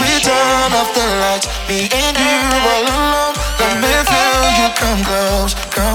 Return off the lights, me and you all alone. Let me feel you come close. Come